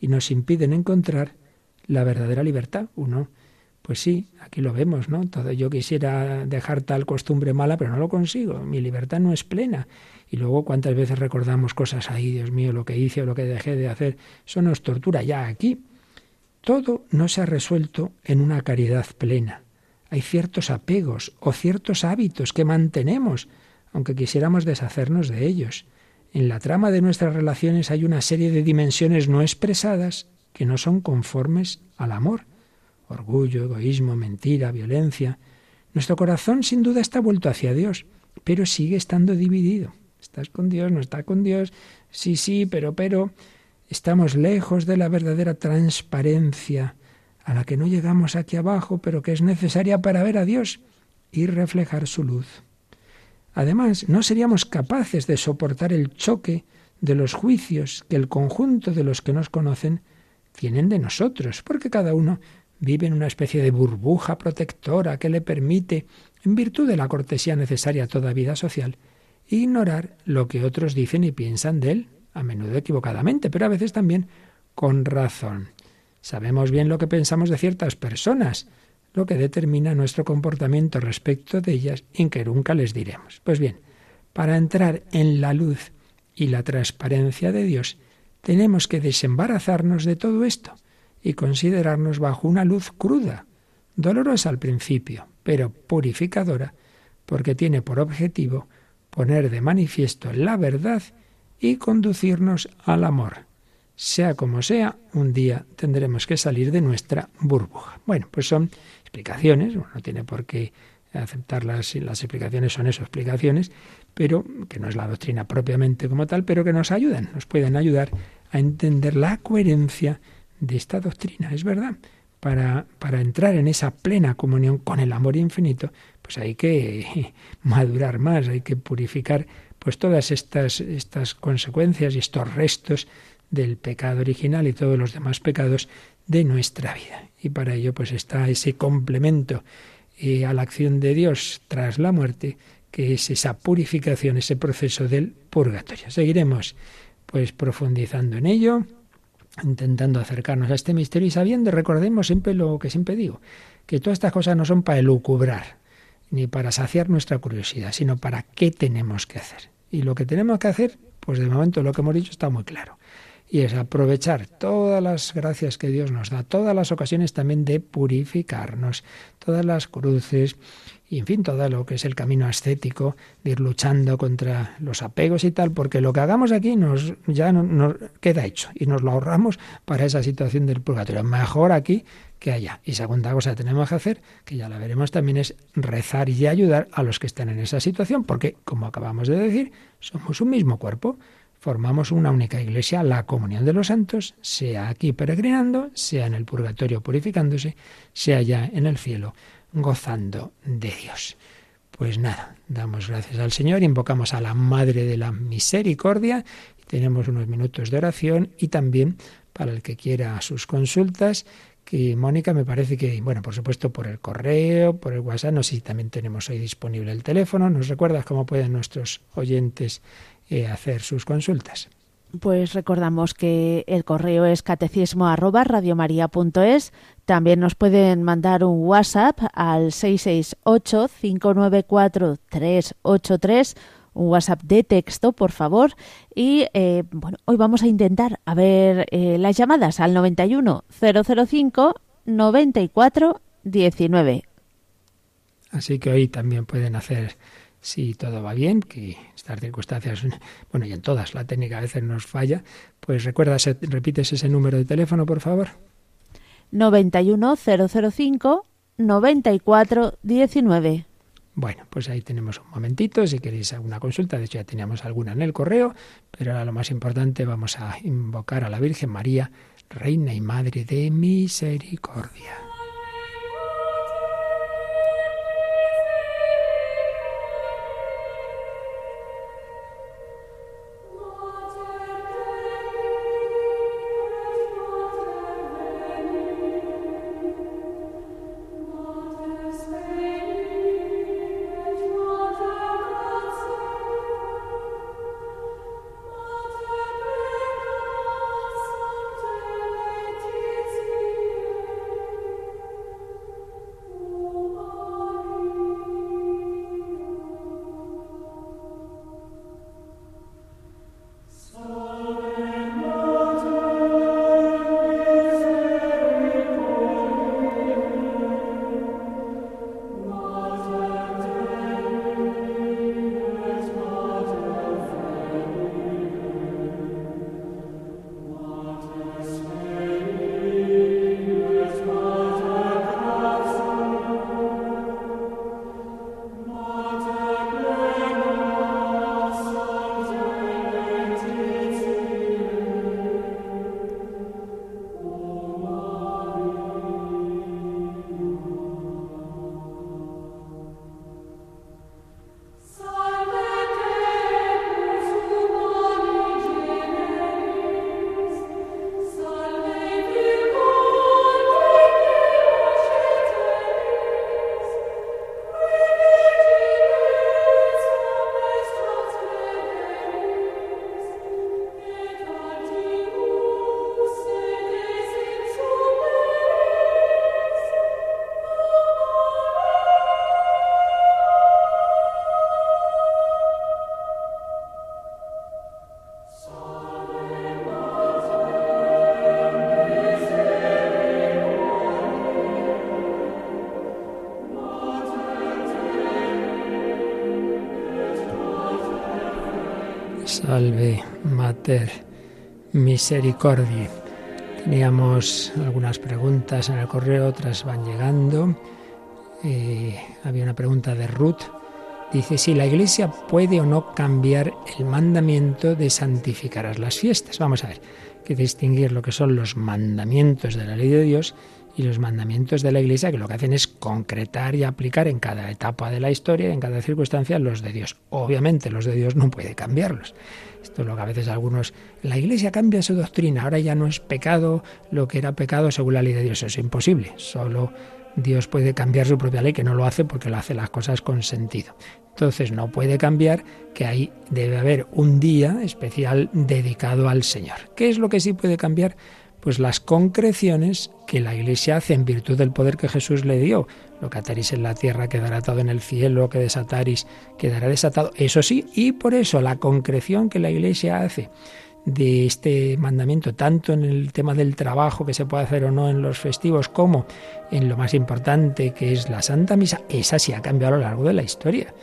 y nos impiden encontrar la verdadera libertad. Uno, pues sí, aquí lo vemos, ¿no? Todo yo quisiera dejar tal costumbre mala, pero no lo consigo. Mi libertad no es plena. Y luego cuántas veces recordamos cosas ahí, Dios mío, lo que hice o lo que dejé de hacer. Eso nos tortura ya aquí. Todo no se ha resuelto en una caridad plena. Hay ciertos apegos o ciertos hábitos que mantenemos, aunque quisiéramos deshacernos de ellos. En la trama de nuestras relaciones hay una serie de dimensiones no expresadas que no son conformes al amor. Orgullo, egoísmo, mentira, violencia. Nuestro corazón sin duda está vuelto hacia Dios, pero sigue estando dividido. ¿Estás con Dios? ¿No está con Dios? Sí, sí, pero, pero. Estamos lejos de la verdadera transparencia a la que no llegamos aquí abajo, pero que es necesaria para ver a Dios y reflejar su luz. Además, no seríamos capaces de soportar el choque de los juicios que el conjunto de los que nos conocen tienen de nosotros, porque cada uno vive en una especie de burbuja protectora que le permite, en virtud de la cortesía necesaria a toda vida social, ignorar lo que otros dicen y piensan de él, a menudo equivocadamente, pero a veces también con razón. Sabemos bien lo que pensamos de ciertas personas, lo que determina nuestro comportamiento respecto de ellas y que nunca les diremos. Pues bien, para entrar en la luz y la transparencia de Dios, tenemos que desembarazarnos de todo esto y considerarnos bajo una luz cruda, dolorosa al principio, pero purificadora, porque tiene por objetivo poner de manifiesto la verdad y conducirnos al amor. Sea como sea, un día tendremos que salir de nuestra burbuja. Bueno, pues son explicaciones, uno no tiene por qué aceptarlas, las explicaciones son eso, explicaciones, pero que no es la doctrina propiamente como tal, pero que nos ayudan, nos pueden ayudar a entender la coherencia de esta doctrina. Es verdad, para, para entrar en esa plena comunión con el amor infinito, pues hay que madurar más, hay que purificar pues todas estas, estas consecuencias y estos restos del pecado original y todos los demás pecados de nuestra vida. Y para ello pues está ese complemento eh, a la acción de Dios tras la muerte, que es esa purificación, ese proceso del purgatorio. Seguiremos pues profundizando en ello, intentando acercarnos a este misterio y sabiendo, recordemos siempre lo que siempre digo, que todas estas cosas no son para elucubrar, ni para saciar nuestra curiosidad, sino para qué tenemos que hacer. Y lo que tenemos que hacer, pues de momento lo que hemos dicho está muy claro y es aprovechar todas las gracias que Dios nos da, todas las ocasiones también de purificarnos, todas las cruces y en fin, todo lo que es el camino ascético, de ir luchando contra los apegos y tal, porque lo que hagamos aquí nos ya nos queda hecho y nos lo ahorramos para esa situación del purgatorio. Mejor aquí que allá. Y segunda cosa que tenemos que hacer, que ya la veremos también, es rezar y ayudar a los que están en esa situación, porque, como acabamos de decir, somos un mismo cuerpo formamos una única iglesia, la comunión de los santos, sea aquí peregrinando, sea en el purgatorio purificándose, sea ya en el cielo gozando de Dios. Pues nada, damos gracias al Señor, invocamos a la Madre de la Misericordia, tenemos unos minutos de oración y también para el que quiera sus consultas, que Mónica me parece que, bueno, por supuesto por el correo, por el WhatsApp, no sé si también tenemos ahí disponible el teléfono, ¿nos recuerdas cómo pueden nuestros oyentes eh, hacer sus consultas. Pues recordamos que el correo es catecismo arroba También nos pueden mandar un WhatsApp al 668-594-383, un WhatsApp de texto, por favor. Y eh, bueno, hoy vamos a intentar a ver eh, las llamadas al 91 005 94 19. Así que hoy también pueden hacer si todo va bien, que estas circunstancias, bueno, y en todas la técnica a veces nos falla, pues recuerda, repites ese número de teléfono, por favor. 91005 9419. Bueno, pues ahí tenemos un momentito, si queréis alguna consulta, de hecho ya teníamos alguna en el correo, pero ahora lo más importante vamos a invocar a la Virgen María, Reina y Madre de Misericordia. Mater Misericordia. Teníamos algunas preguntas en el correo, otras van llegando. Eh, había una pregunta de Ruth. Dice si la Iglesia puede o no cambiar el mandamiento de santificar las fiestas. Vamos a ver, que distinguir lo que son los mandamientos de la ley de Dios y los mandamientos de la Iglesia que lo que hacen es concretar y aplicar en cada etapa de la historia, en cada circunstancia, los de Dios. Obviamente los de Dios no puede cambiarlos. Esto es lo que a veces algunos... La Iglesia cambia su doctrina, ahora ya no es pecado lo que era pecado según la ley de Dios. Eso es imposible. Solo Dios puede cambiar su propia ley, que no lo hace porque lo hace las cosas con sentido. Entonces no puede cambiar que ahí debe haber un día especial dedicado al Señor. ¿Qué es lo que sí puede cambiar? Pues las concreciones que la Iglesia hace en virtud del poder que Jesús le dio. Lo que ataris en la tierra quedará atado en el cielo, lo que desataris quedará desatado. Eso sí, y por eso la concreción que la Iglesia hace de este mandamiento, tanto en el tema del trabajo que se puede hacer o no en los festivos, como en lo más importante que es la Santa Misa, esa sí ha cambiado a lo largo de la historia.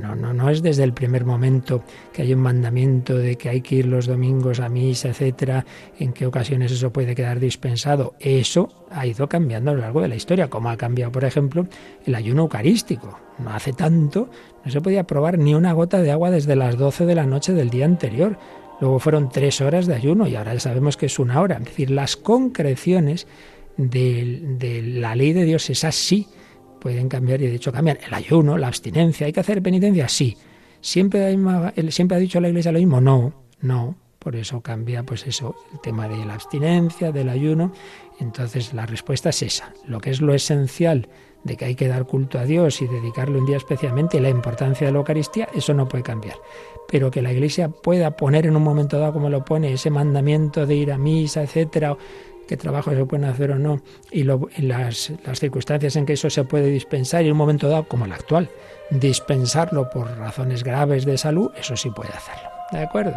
No, no, no es desde el primer momento que hay un mandamiento de que hay que ir los domingos a misa, etcétera, en qué ocasiones eso puede quedar dispensado. Eso ha ido cambiando a lo largo de la historia, como ha cambiado, por ejemplo, el ayuno eucarístico. No hace tanto no se podía probar ni una gota de agua desde las 12 de la noche del día anterior. Luego fueron tres horas de ayuno y ahora ya sabemos que es una hora. Es decir, las concreciones de, de la ley de Dios es así pueden cambiar y de hecho cambian. El ayuno, la abstinencia, ¿hay que hacer penitencia? Sí. ¿Siempre, ¿Siempre ha dicho la Iglesia lo mismo? No, no. Por eso cambia, pues eso, el tema de la abstinencia, del ayuno. Entonces la respuesta es esa. Lo que es lo esencial de que hay que dar culto a Dios y dedicarle un día especialmente, la importancia de la Eucaristía, eso no puede cambiar. Pero que la Iglesia pueda poner en un momento dado, como lo pone, ese mandamiento de ir a misa, etcétera, qué trabajo se pueden hacer o no, y, las, las, circunstancias en que eso se puede dispensar, y en un momento dado, como el actual, dispensarlo por razones graves de salud, eso sí puede hacerlo. ¿De acuerdo?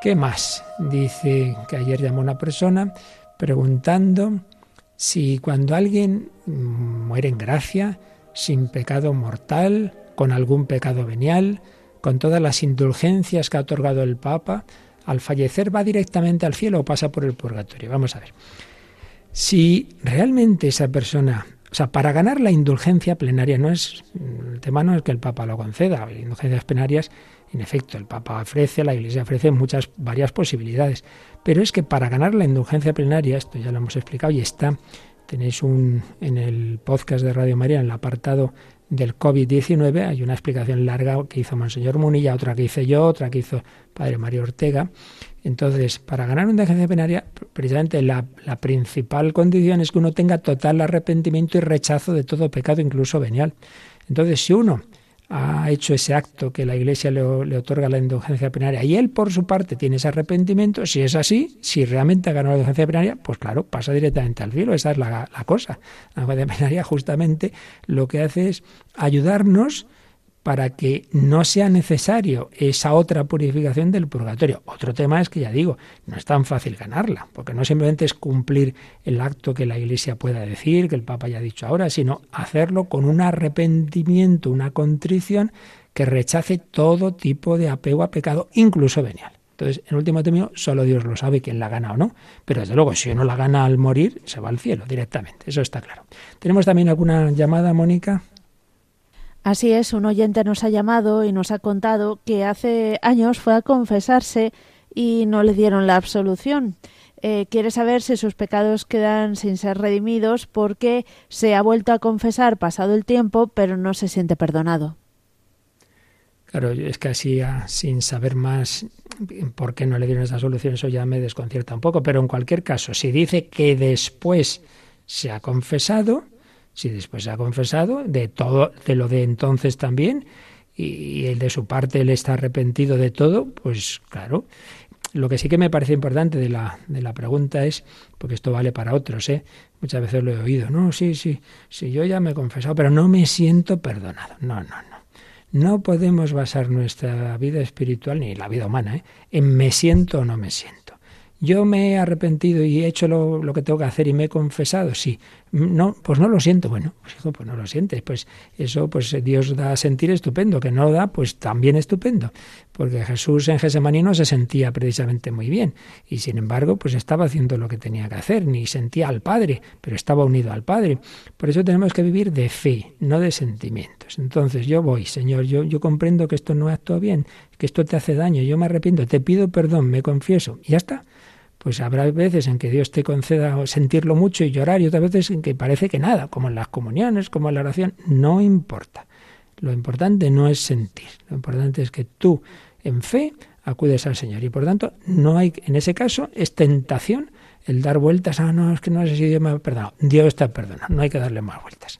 ¿Qué más? Dice que ayer llamó una persona preguntando si cuando alguien muere en gracia, sin pecado mortal, con algún pecado venial, con todas las indulgencias que ha otorgado el Papa, al fallecer va directamente al cielo o pasa por el purgatorio. Vamos a ver. Si realmente esa persona, o sea, para ganar la indulgencia plenaria no es, el tema no es que el Papa lo conceda, las indulgencias plenarias, en efecto, el Papa ofrece, la Iglesia ofrece muchas, varias posibilidades, pero es que para ganar la indulgencia plenaria, esto ya lo hemos explicado y está, tenéis un, en el podcast de Radio María, en el apartado del COVID-19. Hay una explicación larga que hizo Monseñor Munilla, otra que hice yo, otra que hizo Padre Mario Ortega. Entonces, para ganar una indulgencia plenaria, precisamente la, la, principal condición es que uno tenga total arrepentimiento y rechazo de todo pecado, incluso venial. Entonces, si uno ha hecho ese acto que la Iglesia le, otorga la indulgencia plenaria. Y él por su parte tiene ese arrepentimiento, si es así, si realmente ha ganado la indulgencia plenaria, pues claro, pasa directamente al cielo, esa es la, la cosa. La indulgencia plenaria justamente lo que hace es ayudarnos para que no sea necesario esa otra purificación del purgatorio. Otro tema es que ya digo, no es tan fácil ganarla, porque no simplemente es cumplir el acto que la Iglesia pueda decir, que el Papa haya dicho ahora, sino hacerlo con un arrepentimiento, una contrición que rechace todo tipo de apego a pecado, incluso venial. Entonces, en último término, solo Dios lo sabe quién la gana o no. Pero desde luego, si uno la gana al morir, se va al cielo directamente. Eso está claro. ¿Tenemos también alguna llamada, Mónica? Así es, un oyente nos ha llamado y nos ha contado que hace años fue a confesarse y no le dieron la absolución. Eh, quiere saber si sus pecados quedan sin ser redimidos porque se ha vuelto a confesar pasado el tiempo, pero no se siente perdonado. Claro, es que así, ah, sin saber más por qué no le dieron esa solución, eso ya me desconcierta un poco. Pero en cualquier caso, si dice que después se ha confesado, si después ha confesado de todo, de lo de entonces también, y el de su parte él está arrepentido de todo, pues claro. Lo que sí que me parece importante de la, de la pregunta es, porque esto vale para otros, ¿eh? muchas veces lo he oído, no, sí, sí, sí, yo ya me he confesado, pero no me siento perdonado. No, no, no. No podemos basar nuestra vida espiritual, ni la vida humana, ¿eh? en me siento o no me siento. Yo me he arrepentido y he hecho lo, que tengo que hacer y me he confesado, sí. No, pues no lo siento. Bueno, pues hijo, pues no lo sientes. Pues eso, pues Dios da a sentir estupendo. Que no da, pues también estupendo. porque Jesús en Gesemaní no se sentía precisamente muy bien y sin embargo pues estaba haciendo lo que tenía que hacer, ni sentía al Padre, pero estaba unido al Padre. Por eso tenemos que vivir de fe, no de sentimientos. Entonces yo voy, Señor, yo, yo comprendo que esto no actúa bien, que esto te hace daño, yo me arrepiento, te pido perdón, me confieso, y ya está. Pues habrá veces en que Dios te conceda sentirlo mucho y llorar y otras veces en que parece que nada, como en las comuniones, como en la oración, no importa. Lo importante no es sentir, lo importante es que tú en fe acudes al Señor. Y por tanto, no hay, en ese caso, es tentación el dar vueltas. Ah, no, es que no sé si Dios me ha perdonado. Dios está perdonado, no hay que darle más vueltas.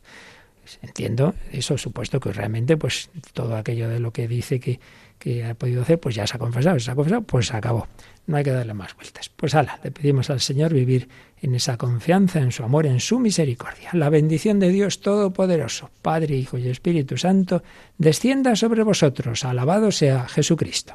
Entiendo eso, supuesto que realmente, pues todo aquello de lo que dice que, que ha podido hacer, pues ya se ha confesado, se ha confesado, pues se acabó. No hay que darle más vueltas. Pues ala, le pedimos al Señor vivir en esa confianza, en su amor, en su misericordia. La bendición de Dios Todopoderoso, Padre, Hijo y Espíritu Santo, descienda sobre vosotros. Alabado sea Jesucristo.